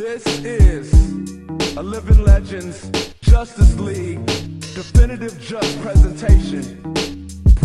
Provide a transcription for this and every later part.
This is a Living Legends Justus League Definitive Jux presentation.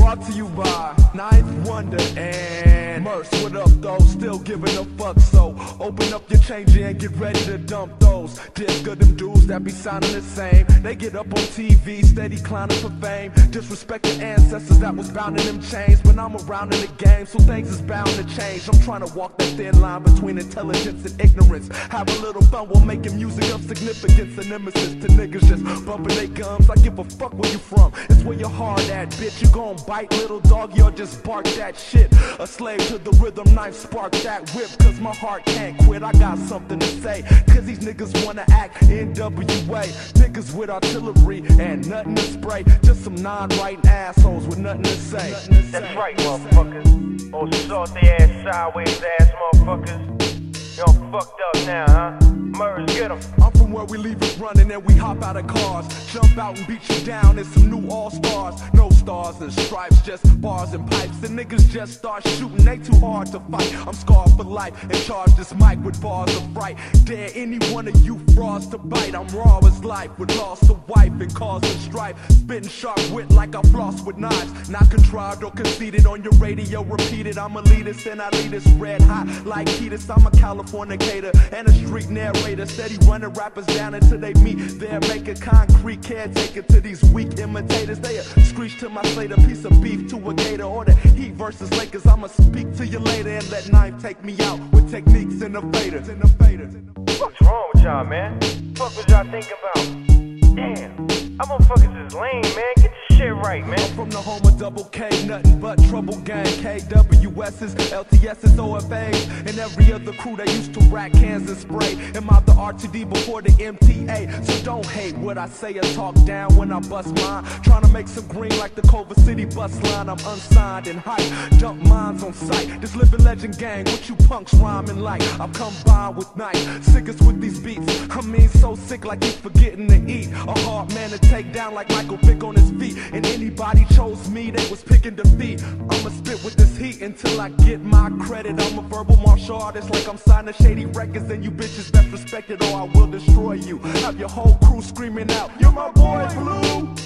Brought to you by Ninth Wonder and Murs. What up, though? Still giving a fuck, so open up your change and get ready to dump those. Disc of them dudes that be sounding the same. They get up on TV, steady clowning for fame. Disrespect the ancestors that was bound in them chains. When I'm around in the game, so things is bound to change. I'm trying to walk that thin line between intelligence and ignorance. Have a little fun while making music of significance and nemesis to niggas just bumping their gums. I give a fuck where you from. It's where your heart at, bitch. You gon' bite, little dog, you'll just bark that shit. A slave to the rhythm, knife spark that whip. Cause my heart can't quit, I got something to say. Cause these niggas wanna act NWA. Niggas with artillery and nothing to spray. Just some non-writing assholes with nothing to say. That's right, motherfuckers. Oh, salty ass, sideways ass motherfuckers. Y'all fucked up now, huh? Murs, get 'em. I'm where we leave it running and we hop out of cars. Jump out and beat you down. It's some new all stars. No stars and stripes, just bars and pipes. The niggas just start shooting, they too hard to fight. I'm scarred for life and charge this mic with bars of fright. Dare any one of you frauds to bite. I'm raw as life with loss to wife and cause of strife. Spitting sharp wit like I floss with knives. Not contrived or conceited on your radio. Repeated, I'm a elitist and I lead this red hot like Kiedis. I'm a Californicator and a street narrator. Steady running rappers down until they meet there. Make a concrete caretaker to these weak imitators. They a screech to my slate, a piece of beef to a gator. Or the Heat versus Lakers. I'ma speak to you later and let Ninth take me out with techniques and faders. What's wrong with y'all, man? Fuck was y'all thinking about? Damn, I motherfuckers is lame, man. Right, man. I'm from the home of double K, nothing but trouble gang. KWS's, LTS's, OFA's, and every other crew that used to rack cans and spray. Am I the RTD before the MTA? So don't hate what I say or talk down when I bust mine. Trying to make some green like the Culver City bus line. I'm unsigned and hype, dump mines on sight. This living legend gang, what you punks rhyming like? I'm combined with Ninth, sickest with these beats. I mean, so sick like he's forgetting to eat. A hard man to take down like Michael Vick on his feet. And anybody chose me, they was picking defeat. I'ma spit with this heat until I get my credit. I'm a verbal martial artist, like I'm signing shady records, and you bitches best respected, or I will destroy you. Have your whole crew screaming out, "You're my boy, Blue."